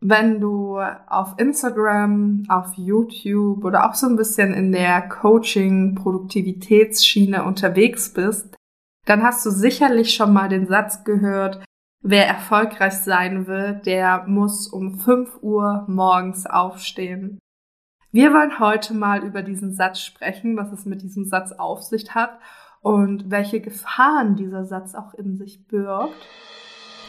wenn du auf Instagram, auf YouTube oder auch so ein bisschen in der Coaching-Produktivitätsschiene unterwegs bist, dann hast du sicherlich schon mal den Satz gehört, wer erfolgreich sein will, der muss um 5 Uhr morgens aufstehen. Wir wollen heute mal über diesen Satz sprechen, was es mit diesem Satz auf sich hat und welche Gefahren dieser Satz auch in sich birgt.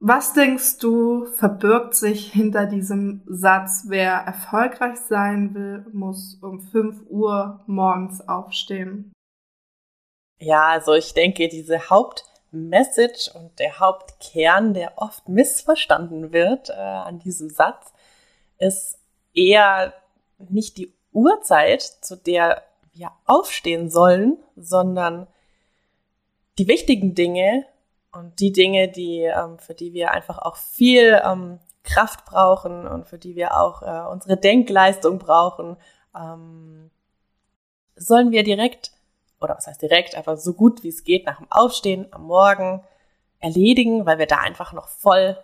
was denkst du, verbirgt sich hinter diesem Satz, wer erfolgreich sein will, muss um 5 Uhr morgens aufstehen? Ja, also ich denke, diese Hauptmessage und der Hauptkern, der oft missverstanden wird äh, an diesem Satz, ist eher nicht die Uhrzeit, zu der wir aufstehen sollen, sondern die wichtigen Dinge, und die Dinge, die, ähm, für die wir einfach auch viel ähm, Kraft brauchen und für die wir auch äh, unsere Denkleistung brauchen, ähm, sollen wir direkt, oder was heißt direkt, einfach so gut wie es geht nach dem Aufstehen am Morgen erledigen, weil wir da einfach noch voll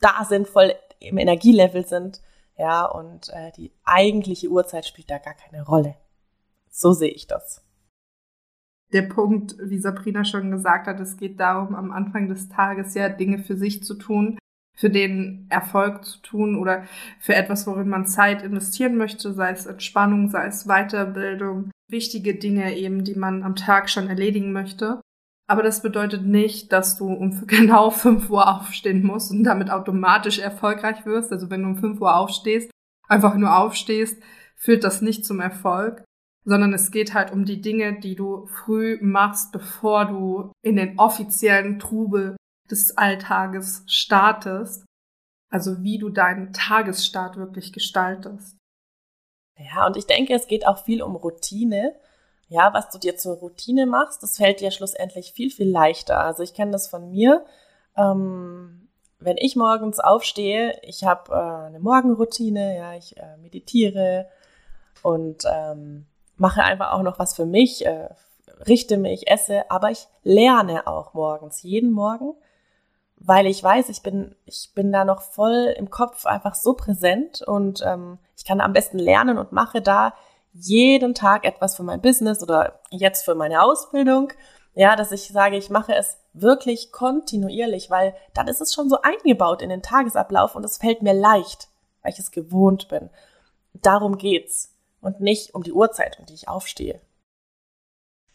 da sind, voll im Energielevel sind. Ja, und äh, die eigentliche Uhrzeit spielt da gar keine Rolle. So sehe ich das der Punkt, wie Sabrina schon gesagt hat, es geht darum, am Anfang des Tages ja Dinge für sich zu tun, für den Erfolg zu tun oder für etwas, worin man Zeit investieren möchte, sei es Entspannung, sei es Weiterbildung, wichtige Dinge eben, die man am Tag schon erledigen möchte. Aber das bedeutet nicht, dass du um genau 5 Uhr aufstehen musst und damit automatisch erfolgreich wirst. Also wenn du um 5 Uhr aufstehst, einfach nur aufstehst, führt das nicht zum Erfolg, sondern es geht halt um die Dinge, die du früh machst, bevor du in den offiziellen Trubel des Alltages startest. Also wie du deinen Tagesstart wirklich gestaltest. Ja, und ich denke, es geht auch viel um Routine. Ja, was du dir zur Routine machst, das fällt dir schlussendlich viel, viel leichter. Also ich kenne das von mir. Ähm, wenn ich morgens aufstehe, ich habe äh, eine Morgenroutine, ja, ich äh, meditiere und ähm, mache einfach auch noch was für mich, äh, richte mich, esse, aber ich lerne auch morgens, jeden Morgen, weil ich weiß, ich bin, ich bin da noch voll im Kopf einfach so präsent und ähm, ich kann am besten lernen und mache da jeden Tag etwas für mein Business oder jetzt für meine Ausbildung. Ja, dass ich sage, ich mache es wirklich kontinuierlich, weil dann ist es schon so eingebaut in den Tagesablauf und es fällt mir leicht, weil ich es gewohnt bin. Darum geht's und nicht um die Uhrzeit, um die ich aufstehe.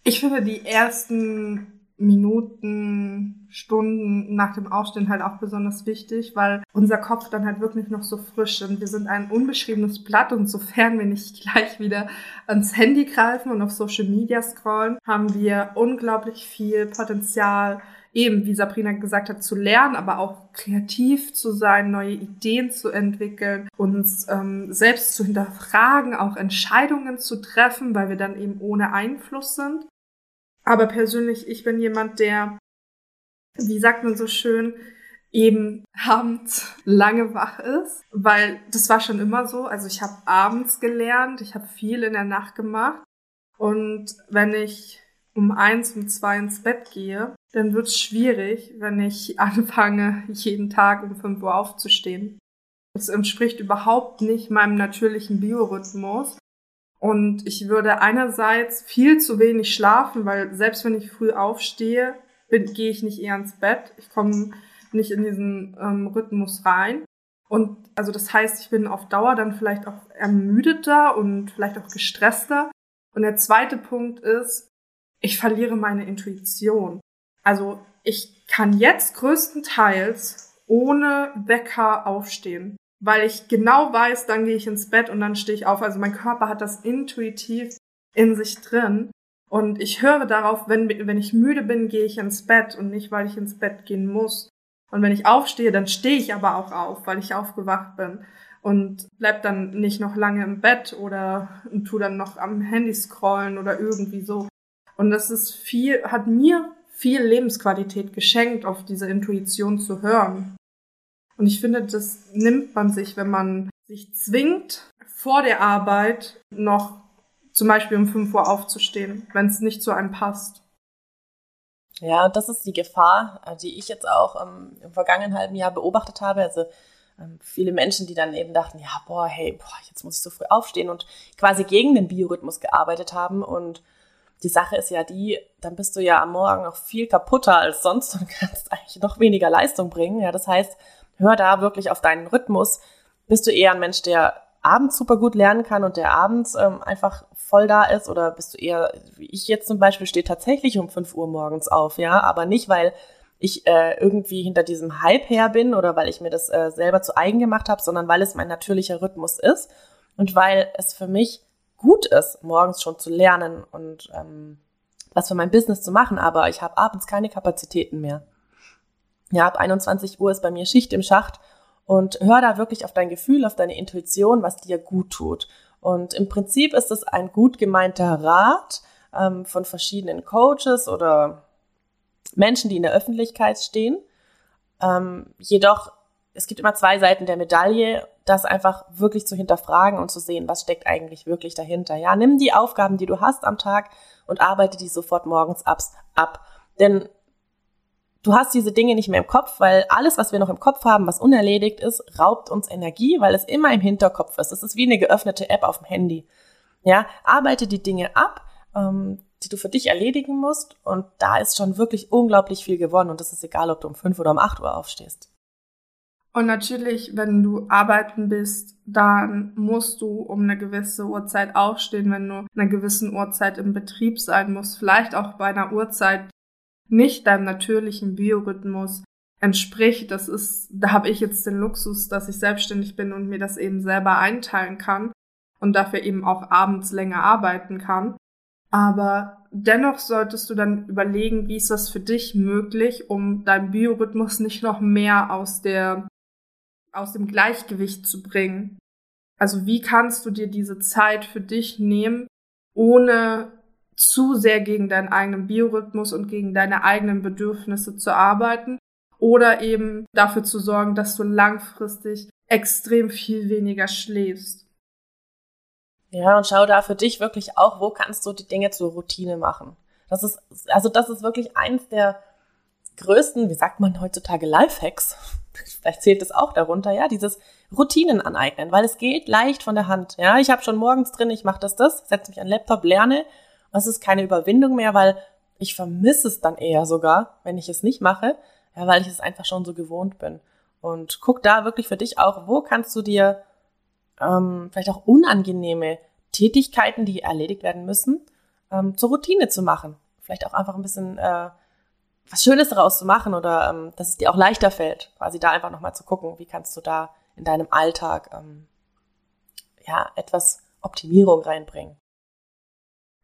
Ich finde die ersten Minuten, Stunden nach dem Aufstehen halt auch besonders wichtig, weil unser Kopf dann halt wirklich noch so frisch ist. Wir sind ein unbeschriebenes Blatt und sofern wir nicht gleich wieder ans Handy greifen und auf Social Media scrollen, haben wir unglaublich viel Potenzial, eben, wie Sabrina gesagt hat, zu lernen, aber auch kreativ zu sein, neue Ideen zu entwickeln, uns ähm, selbst zu hinterfragen, auch Entscheidungen zu treffen, weil wir dann eben ohne Einfluss sind. Aber persönlich, ich bin jemand, der, wie sagt man so schön, eben abends lange wach ist, weil das war schon immer so. Also ich habe abends gelernt, ich habe viel in der Nacht gemacht und wenn ich um eins, um zwei ins Bett gehe, dann wird es schwierig, wenn ich anfange, jeden Tag um 5 Uhr aufzustehen. Das entspricht überhaupt nicht meinem natürlichen Biorhythmus. Und ich würde einerseits viel zu wenig schlafen, weil selbst wenn ich früh aufstehe, gehe ich nicht eher ins Bett. Ich komme nicht in diesen ähm, Rhythmus rein. Und also das heißt, ich bin auf Dauer dann vielleicht auch ermüdeter und vielleicht auch gestresster. Und der zweite Punkt ist, ich verliere meine Intuition. Also ich kann jetzt größtenteils ohne Wecker aufstehen, weil ich genau weiß, dann gehe ich ins Bett und dann stehe ich auf. Also mein Körper hat das intuitiv in sich drin. Und ich höre darauf, wenn, wenn ich müde bin, gehe ich ins Bett und nicht, weil ich ins Bett gehen muss. Und wenn ich aufstehe, dann stehe ich aber auch auf, weil ich aufgewacht bin. und bleib dann nicht noch lange im Bett oder tu dann noch am Handy scrollen oder irgendwie so. Und das ist viel, hat mir viel Lebensqualität geschenkt, auf diese Intuition zu hören. Und ich finde, das nimmt man sich, wenn man sich zwingt, vor der Arbeit noch zum Beispiel um 5 Uhr aufzustehen, wenn es nicht zu einem passt. Ja, das ist die Gefahr, äh, die ich jetzt auch ähm, im vergangenen halben Jahr beobachtet habe. Also ähm, viele Menschen, die dann eben dachten, ja, boah, hey, boah, jetzt muss ich so früh aufstehen und quasi gegen den Biorhythmus gearbeitet haben und die Sache ist ja die, dann bist du ja am Morgen noch viel kaputter als sonst und kannst eigentlich noch weniger Leistung bringen. Ja, das heißt, hör da wirklich auf deinen Rhythmus. Bist du eher ein Mensch, der abends super gut lernen kann und der abends ähm, einfach voll da ist? Oder bist du eher, wie ich jetzt zum Beispiel, stehe tatsächlich um 5 Uhr morgens auf, ja, aber nicht, weil ich äh, irgendwie hinter diesem Hype her bin oder weil ich mir das äh, selber zu eigen gemacht habe, sondern weil es mein natürlicher Rhythmus ist und weil es für mich gut ist, morgens schon zu lernen und ähm, was für mein Business zu machen, aber ich habe abends keine Kapazitäten mehr. Ja, ab 21 Uhr ist bei mir Schicht im Schacht und hör da wirklich auf dein Gefühl, auf deine Intuition, was dir gut tut. Und im Prinzip ist es ein gut gemeinter Rat ähm, von verschiedenen Coaches oder Menschen, die in der Öffentlichkeit stehen. Ähm, jedoch, es gibt immer zwei Seiten der Medaille, das einfach wirklich zu hinterfragen und zu sehen, was steckt eigentlich wirklich dahinter. Ja, nimm die Aufgaben, die du hast am Tag und arbeite die sofort morgens ab. Denn du hast diese Dinge nicht mehr im Kopf, weil alles, was wir noch im Kopf haben, was unerledigt ist, raubt uns Energie, weil es immer im Hinterkopf ist. Es ist wie eine geöffnete App auf dem Handy. Ja, arbeite die Dinge ab, ähm, die du für dich erledigen musst. Und da ist schon wirklich unglaublich viel gewonnen. Und das ist egal, ob du um fünf oder um acht Uhr aufstehst. Und natürlich, wenn du arbeiten bist, dann musst du um eine gewisse Uhrzeit aufstehen, wenn du einer gewissen Uhrzeit im Betrieb sein musst. Vielleicht auch bei einer Uhrzeit nicht deinem natürlichen Biorhythmus entspricht. Das ist, da habe ich jetzt den Luxus, dass ich selbstständig bin und mir das eben selber einteilen kann und dafür eben auch abends länger arbeiten kann. Aber dennoch solltest du dann überlegen, wie ist das für dich möglich, um deinen Biorhythmus nicht noch mehr aus der, aus dem Gleichgewicht zu bringen. Also wie kannst du dir diese Zeit für dich nehmen, ohne zu sehr gegen deinen eigenen Biorhythmus und gegen deine eigenen Bedürfnisse zu arbeiten oder eben dafür zu sorgen, dass du langfristig extrem viel weniger schläfst. Ja, und schau da für dich wirklich auch, wo kannst du die Dinge zur Routine machen. Das ist, also das ist wirklich eins der größten, wie sagt man heutzutage, Lifehacks. Vielleicht zählt es auch darunter, ja, dieses Routinen aneignen, weil es geht leicht von der Hand. Ja, ich habe schon morgens drin, ich mache das, das, setze mich an den Laptop, lerne. Es ist keine Überwindung mehr, weil ich vermisse es dann eher sogar, wenn ich es nicht mache, ja, weil ich es einfach schon so gewohnt bin. Und guck da wirklich für dich auch, wo kannst du dir ähm, vielleicht auch unangenehme Tätigkeiten, die erledigt werden müssen, ähm, zur Routine zu machen. Vielleicht auch einfach ein bisschen äh, was Schönes daraus zu machen oder ähm, dass es dir auch leichter fällt, quasi da einfach nochmal zu gucken, wie kannst du da in deinem Alltag ähm, ja etwas Optimierung reinbringen.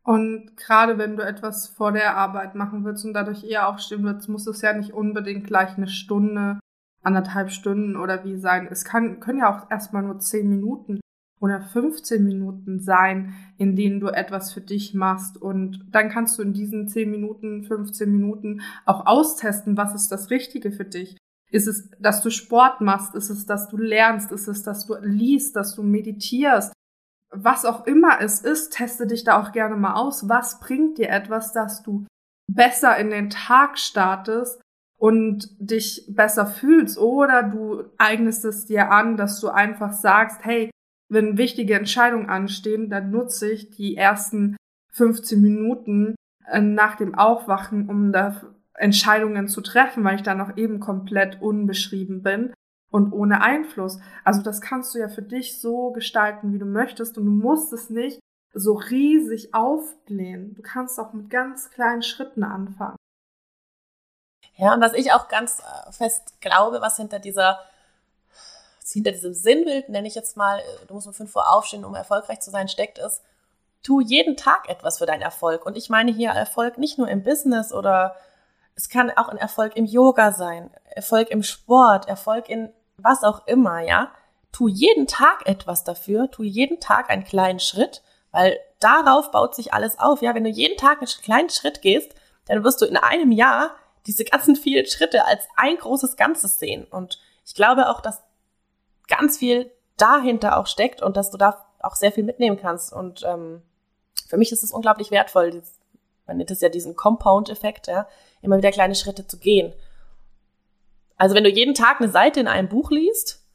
Und gerade wenn du etwas vor der Arbeit machen willst und dadurch eher aufstehen willst, muss es ja nicht unbedingt gleich eine Stunde anderthalb Stunden oder wie sein. Es kann, können ja auch erstmal nur zehn Minuten oder 15 Minuten sein, in denen du etwas für dich machst. Und dann kannst du in diesen 10 Minuten, 15 Minuten auch austesten, was ist das Richtige für dich. Ist es, dass du Sport machst? Ist es, dass du lernst? Ist es, dass du liest, dass du meditierst? Was auch immer es ist, teste dich da auch gerne mal aus. Was bringt dir etwas, dass du besser in den Tag startest und dich besser fühlst oder du eignest es dir an, dass du einfach sagst, hey, wenn wichtige Entscheidungen anstehen, dann nutze ich die ersten 15 Minuten äh, nach dem Aufwachen, um da Entscheidungen zu treffen, weil ich da noch eben komplett unbeschrieben bin und ohne Einfluss. Also das kannst du ja für dich so gestalten, wie du möchtest und du musst es nicht so riesig aufblähen. Du kannst auch mit ganz kleinen Schritten anfangen. Ja, und was ich auch ganz äh, fest glaube, was hinter dieser hinter diesem Sinnbild, nenne ich jetzt mal, du musst um 5 Uhr aufstehen, um erfolgreich zu sein, steckt ist, tu jeden Tag etwas für deinen Erfolg. Und ich meine hier Erfolg nicht nur im Business oder es kann auch ein Erfolg im Yoga sein, Erfolg im Sport, Erfolg in was auch immer, ja. tu jeden Tag etwas dafür, tu jeden Tag einen kleinen Schritt, weil darauf baut sich alles auf. Ja, wenn du jeden Tag einen kleinen Schritt gehst, dann wirst du in einem Jahr diese ganzen vielen Schritte als ein großes Ganzes sehen. Und ich glaube auch, dass ganz viel dahinter auch steckt und dass du da auch sehr viel mitnehmen kannst. Und ähm, für mich ist es unglaublich wertvoll. Man nennt es ja diesen Compound-Effekt, ja, immer wieder kleine Schritte zu gehen. Also wenn du jeden Tag eine Seite in einem Buch liest,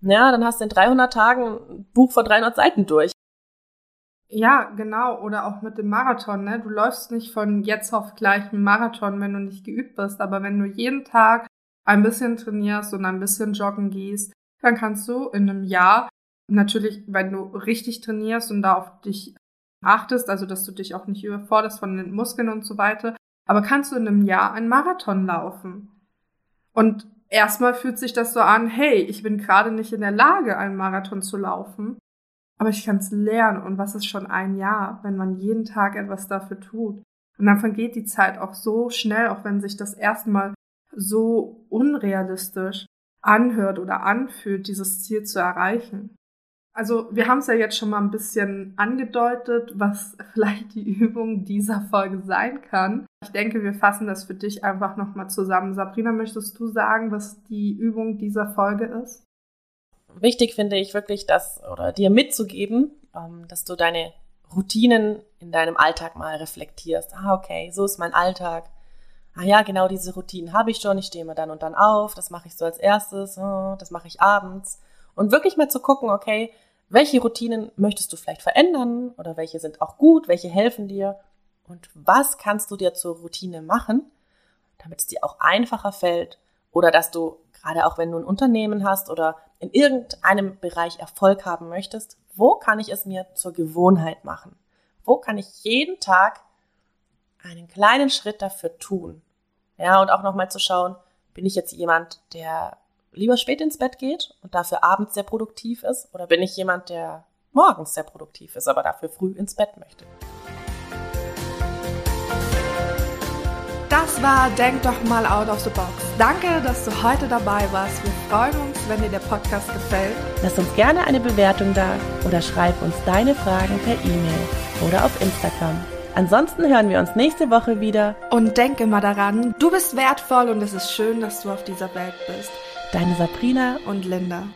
ja, dann hast du in 300 Tagen ein Buch von 300 Seiten durch. Ja, genau. Oder auch mit dem Marathon. Ne? Du läufst nicht von jetzt auf gleich einen Marathon, wenn du nicht geübt bist. Aber wenn du jeden Tag ein bisschen trainierst und ein bisschen joggen gehst, dann kannst du in einem Jahr natürlich, wenn du richtig trainierst und da auf dich achtest, also dass du dich auch nicht überforderst von den Muskeln und so weiter, aber kannst du in einem Jahr einen Marathon laufen. Und erstmal fühlt sich das so an, hey, ich bin gerade nicht in der Lage, einen Marathon zu laufen, aber ich kann es lernen. Und was ist schon ein Jahr, wenn man jeden Tag etwas dafür tut? Und dann vergeht die Zeit auch so schnell, auch wenn sich das erstmal so unrealistisch anhört oder anfühlt, dieses Ziel zu erreichen. Also wir haben es ja jetzt schon mal ein bisschen angedeutet, was vielleicht die Übung dieser Folge sein kann. Ich denke, wir fassen das für dich einfach nochmal zusammen. Sabrina, möchtest du sagen, was die Übung dieser Folge ist? Wichtig finde ich wirklich, dass oder dir mitzugeben, ähm, dass du deine Routinen in deinem Alltag mal reflektierst. Ah, okay, so ist mein Alltag ah ja, genau diese Routinen habe ich schon, ich stehe immer dann und dann auf, das mache ich so als erstes, oh, das mache ich abends. Und wirklich mal zu gucken, okay, welche Routinen möchtest du vielleicht verändern oder welche sind auch gut, welche helfen dir und was kannst du dir zur Routine machen, damit es dir auch einfacher fällt oder dass du gerade auch wenn du ein Unternehmen hast oder in irgendeinem Bereich Erfolg haben möchtest, wo kann ich es mir zur Gewohnheit machen? Wo kann ich jeden Tag einen kleinen Schritt dafür tun? Ja, und auch nochmal zu schauen, bin ich jetzt jemand, der lieber spät ins Bett geht und dafür abends sehr produktiv ist? Oder bin ich jemand, der morgens sehr produktiv ist, aber dafür früh ins Bett möchte? Das war Denk doch mal out of the box. Danke, dass du heute dabei warst. Wir freuen uns, wenn dir der Podcast gefällt. Lass uns gerne eine Bewertung da oder schreib uns deine Fragen per E-Mail oder auf Instagram. Ansonsten hören wir uns nächste Woche wieder. Und denke mal daran, du bist wertvoll und es ist schön, dass du auf dieser Welt bist. Deine Sabrina und Linda.